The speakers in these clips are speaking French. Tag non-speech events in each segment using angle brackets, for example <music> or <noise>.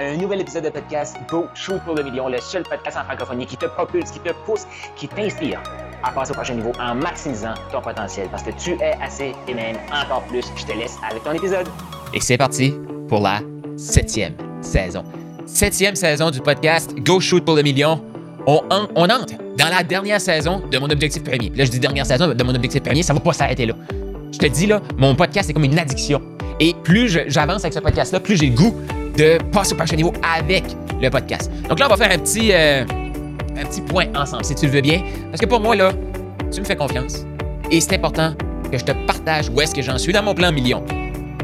Un nouvel épisode de podcast Go Shoot pour le million, le seul podcast en francophonie qui te propulse, qui te pousse, qui t'inspire à passer au prochain niveau en maximisant ton potentiel parce que tu es assez et même encore plus. Je te laisse avec ton épisode. Et c'est parti pour la septième saison. Septième saison du podcast Go Shoot pour le million. On, en- on entre dans la dernière saison de mon objectif premier. Là, je dis dernière saison de mon objectif premier, ça va pas s'arrêter là. Je te dis, là, mon podcast, c'est comme une addiction. Et plus j'avance avec ce podcast-là, plus j'ai le goût de passer au prochain niveau avec le podcast. Donc là, on va faire un petit, euh, un petit point ensemble, si tu le veux bien. Parce que pour moi, là, tu me fais confiance. Et c'est important que je te partage où est-ce que j'en suis dans mon plan million.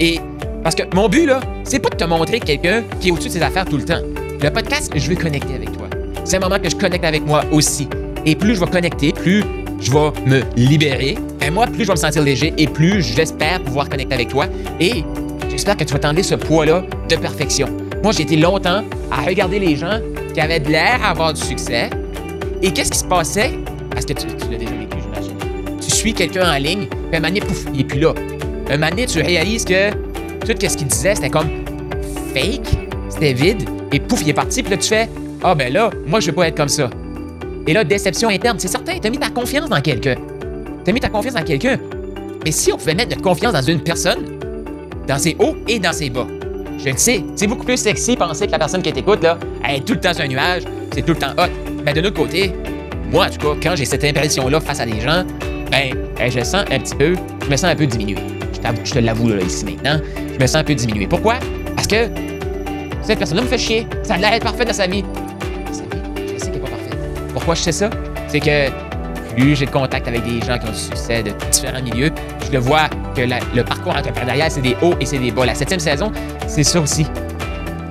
Et parce que mon but, là, c'est pas de te montrer quelqu'un qui est au-dessus de ses affaires tout le temps. Le podcast, je veux connecter avec toi. C'est un moment que je connecte avec moi aussi. Et plus je vais connecter, plus je vais me libérer. Et moi, plus je vais me sentir léger et plus j'espère pouvoir connecter avec toi. Et j'espère que tu vas t'enlever ce poids-là de perfection. Moi, j'ai été longtemps à regarder les gens qui avaient de l'air à avoir du succès. Et qu'est-ce qui se passait? Parce que tu, tu l'as déjà vécu, j'imagine. Tu suis quelqu'un en ligne, puis un donné, pouf, il est plus là. Un donné, tu réalises que tout ce qu'il disait, c'était comme fake, c'était vide, et pouf, il est parti, puis là, tu fais Ah, ben là, moi, je veux pas être comme ça. Et là, déception interne, c'est certain, t'as mis ta confiance dans quelqu'un. T'as mis ta confiance dans quelqu'un. Mais si on pouvait mettre notre confiance dans une personne, dans ses hauts et dans ses bas, je le sais, c'est beaucoup plus sexy penser que la personne qui t'écoute, là, elle est tout le temps sur un nuage, c'est tout le temps hot. Mais de l'autre côté, moi, en tout cas, quand j'ai cette impression-là face à des gens, ben, eh, je sens un petit peu, je me sens un peu diminué. Je, te l'avoue là, ici maintenant, je me sens un peu diminué. Pourquoi? Parce que cette personne-là me fait chier. Ça a l'air d'être parfait dans sa vie. Sa vie, je sais qu'elle n'est pas parfaite. Pourquoi je sais ça? C'est que plus j'ai de contact avec des gens qui ont du succès de différents milieux, je le vois que le parcours entrepreneurial, c'est des hauts et c'est des bas. La septième saison, c'est ça aussi.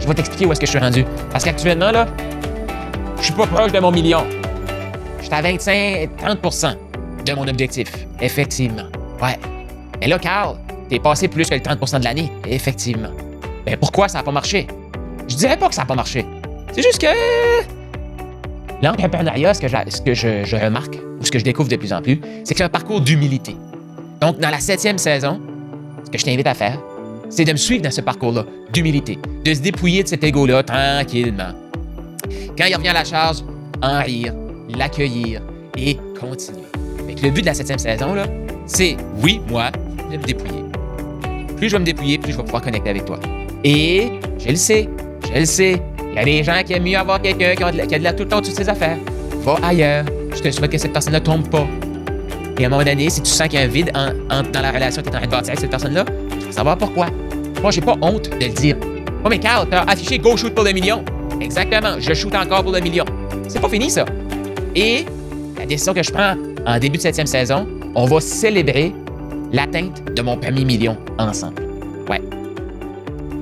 Je vais t'expliquer où est-ce que je suis rendu. Parce qu'actuellement, là, je suis pas proche de mon million. Je suis à 25-30% de mon objectif. Effectivement. Ouais. Mais là, Carl, t'es passé plus que le 30% de l'année. Effectivement. Mais pourquoi ça n'a pas marché? Je dirais pas que ça n'a pas marché. C'est juste que. L'entrepreneuriat, ce que, ce que je, remarque, ce que je découvre de plus en plus, c'est que c'est un parcours d'humilité. Donc, dans la septième saison, ce que je t'invite à faire, c'est de me suivre dans ce parcours-là, d'humilité, de se dépouiller de cet ego-là tranquillement. Quand il revient à la charge, en rire, l'accueillir et continuer. Que le but de la septième saison, là, c'est, oui, moi, de me dépouiller. Plus je vais me dépouiller, plus je vais pouvoir connecter avec toi. Et je le sais, je le sais, il y a des gens qui aiment mieux avoir quelqu'un qui, a de la- qui a de la tout le temps toutes ses affaires. Va ailleurs. Je te souhaite que cette personne ne tombe pas. Et à un moment donné, si tu sens qu'il y a un vide dans la relation que tu es en train de bâtir avec cette personne-là, tu vas savoir pourquoi. Moi, j'ai pas honte de le dire. Oh, mais Carl, t'as affiché Go Shoot pour le million. Exactement, je shoot encore pour le million. C'est pas fini, ça. Et la décision que je prends en début de septième saison, on va célébrer l'atteinte de mon premier million ensemble. Ouais.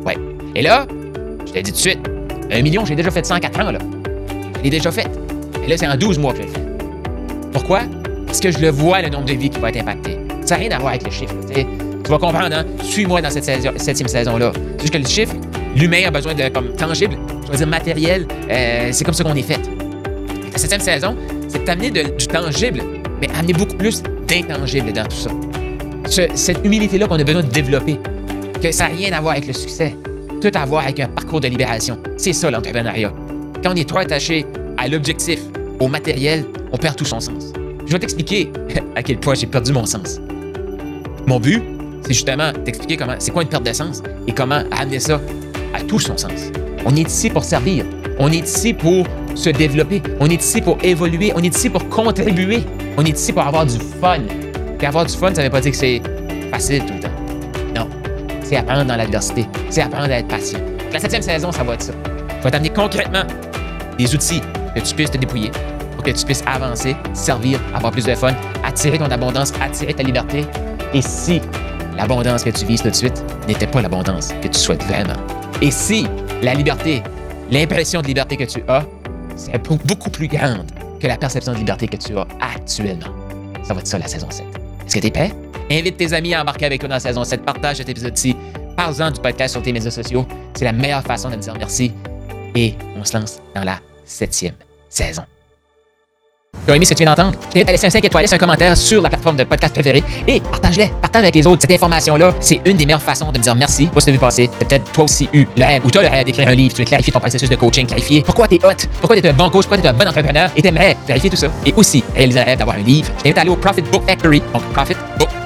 Ouais. Et là, je te dis tout de suite, un million, j'ai déjà fait ça en 4 ans, là. Je l'ai déjà fait. Et là, c'est en 12 mois que je le fais. Pourquoi? Parce que je le vois, le nombre de vies qui va être impacté. Ça n'a rien à voir avec le chiffre. tu vas comprendre, hein? Suis-moi dans cette septième saison-là. C'est juste que le chiffre, l'humain a besoin de comme tangible, je vais dire matériel. euh, c'est comme ça qu'on est fait. La septième saison, c'est d'amener du tangible, mais amener beaucoup plus d'intangible dans tout ça. Ce- cette humilité-là qu'on a besoin de développer, que ça n'a rien à voir avec le succès, tout à voir avec un parcours de libération. C'est ça l'entrepreneuriat. Quand on est trop attaché à l'objectif, au matériel, on perd tout son sens. Je vais t'expliquer <laughs> à quel point j'ai perdu mon sens. Mon but, c'est justement t'expliquer comment, c'est quoi une perte de sens et comment amener ça à tout son sens. On est ici pour servir. On est ici pour se développer. On est ici pour évoluer. On est ici pour contribuer. On est ici pour avoir du fun. Et avoir du fun, ça ne veut pas dire que c'est facile tout le temps. Non. C'est apprendre dans l'adversité. C'est apprendre à être patient. La septième saison, ça va être ça. Je vais t'amener concrètement des outils que tu puisses te dépouiller pour que tu puisses avancer, servir, avoir plus de fun, attirer ton abondance, attirer ta liberté. Et si l'abondance que tu vises tout de suite n'était pas l'abondance que tu souhaites vraiment? Et si la liberté, l'impression de liberté que tu as, c'est beaucoup plus grande que la perception de liberté que tu as actuellement. Ça va être ça la saison 7. Est-ce que tu es prêt? Invite tes amis à embarquer avec toi dans la saison 7. Partage cet épisode-ci. Parle-en du podcast sur tes médias sociaux. C'est la meilleure façon de me dire merci. Et on se lance dans la septième saison. Tu as aimé ce que tu viens d'entendre? Je t'invite à laisser un 5 étoiles, un commentaire sur la plateforme de podcast préférée et partage-les, partage avec les autres. Cette information-là, c'est une des meilleures façons de me dire merci pour ce que tu as vu passer? T'as peut-être toi aussi eu le rêve ou as le rêve d'écrire un livre, tu veux clarifier ton processus de coaching, clarifier pourquoi tu es hot, pourquoi tu es un bon coach, pourquoi tu es un bon entrepreneur? Et t'aimerais vérifier tout ça. Et aussi réaliser le rêve d'avoir un livre. Je t'invite à aller au Profit Book Factory, donc